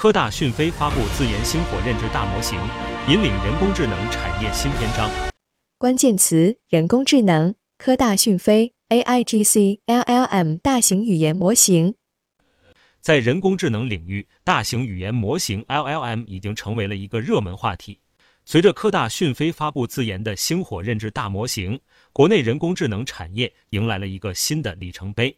科大讯飞发布自研星火认知大模型，引领人工智能产业新篇章。关键词：人工智能。科大讯飞 AIGC LLM 大型语言模型。在人工智能领域，大型语言模型 LLM 已经成为了一个热门话题。随着科大讯飞发布自研的星火认知大模型，国内人工智能产业迎来了一个新的里程碑。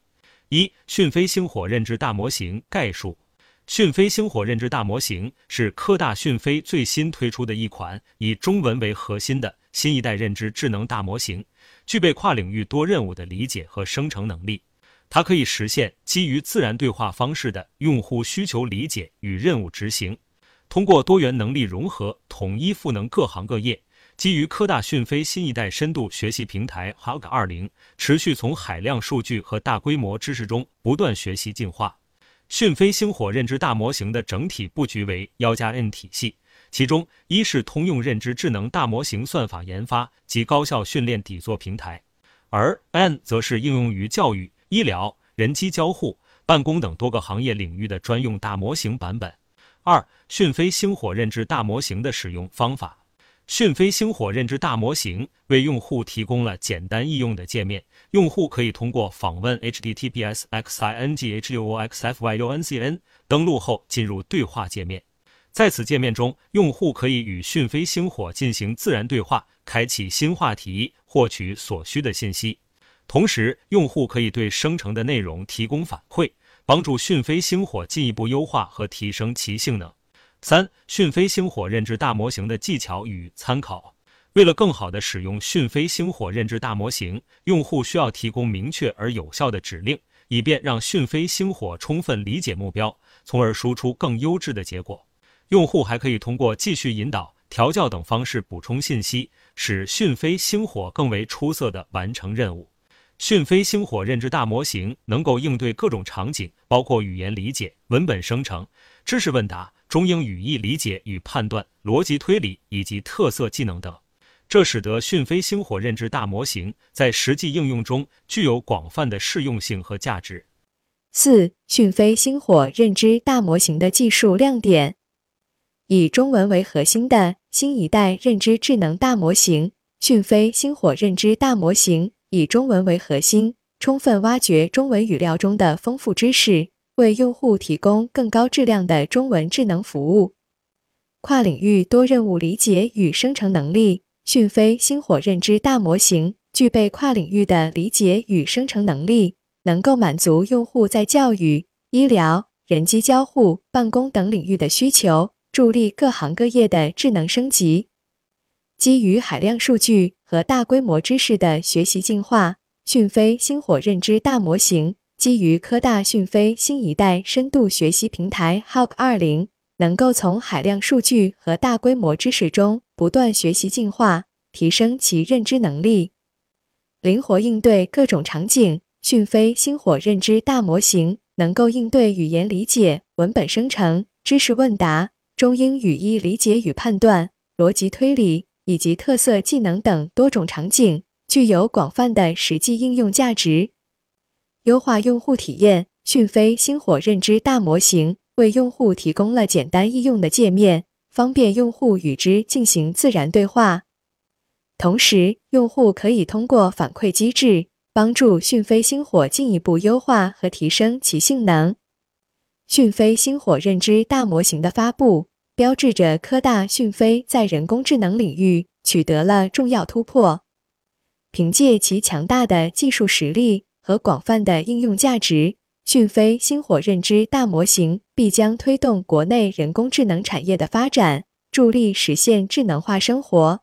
一、讯飞星火认知大模型概述。讯飞星火认知大模型是科大讯飞最新推出的一款以中文为核心的新一代认知智能大模型，具备跨领域多任务的理解和生成能力。它可以实现基于自然对话方式的用户需求理解与任务执行，通过多元能力融合，统一赋能各行各业。基于科大讯飞新一代深度学习平台 h u g 二零，持续从海量数据和大规模知识中不断学习进化。讯飞星火认知大模型的整体布局为幺加 N 体系，其中一是通用认知智能大模型算法研发及高效训练底座平台，而 N 则是应用于教育。医疗、人机交互、办公等多个行业领域的专用大模型版本。二、讯飞星火认知大模型的使用方法。讯飞星火认知大模型为用户提供了简单易用的界面，用户可以通过访问 https x i n g h u o x f y u n c n 登录后进入对话界面。在此界面中，用户可以与讯飞星火进行自然对话，开启新话题，获取所需的信息。同时，用户可以对生成的内容提供反馈，帮助讯飞星火进一步优化和提升其性能。三、讯飞星火认知大模型的技巧与参考。为了更好地使用讯飞星火认知大模型，用户需要提供明确而有效的指令，以便让讯飞星火充分理解目标，从而输出更优质的结果。用户还可以通过继续引导、调教等方式补充信息，使讯飞星火更为出色地完成任务。讯飞星火认知大模型能够应对各种场景，包括语言理解、文本生成、知识问答、中英语义理解与判断、逻辑推理以及特色技能等。这使得讯飞星火认知大模型在实际应用中具有广泛的适用性和价值。四、讯飞星火认知大模型的技术亮点：以中文为核心的新一代认知智能大模型——讯飞星火认知大模型。以中文为核心，充分挖掘中文语料中的丰富知识，为用户提供更高质量的中文智能服务。跨领域多任务理解与生成能力，讯飞星火认知大模型具备跨领域的理解与生成能力，能够满足用户在教育、医疗、人机交互、办公等领域的需求，助力各行各业的智能升级。基于海量数据。和大规模知识的学习进化，讯飞星火认知大模型基于科大讯飞新一代深度学习平台 h o g 二零，能够从海量数据和大规模知识中不断学习进化，提升其认知能力，灵活应对各种场景。讯飞星火认知大模型能够应对语言理解、文本生成、知识问答、中英语义理解与判断、逻辑推理。以及特色技能等多种场景，具有广泛的实际应用价值。优化用户体验，讯飞星火认知大模型为用户提供了简单易用的界面，方便用户与之进行自然对话。同时，用户可以通过反馈机制，帮助讯飞星火进一步优化和提升其性能。讯飞星火认知大模型的发布。标志着科大讯飞在人工智能领域取得了重要突破。凭借其强大的技术实力和广泛的应用价值，讯飞星火认知大模型必将推动国内人工智能产业的发展，助力实现智能化生活。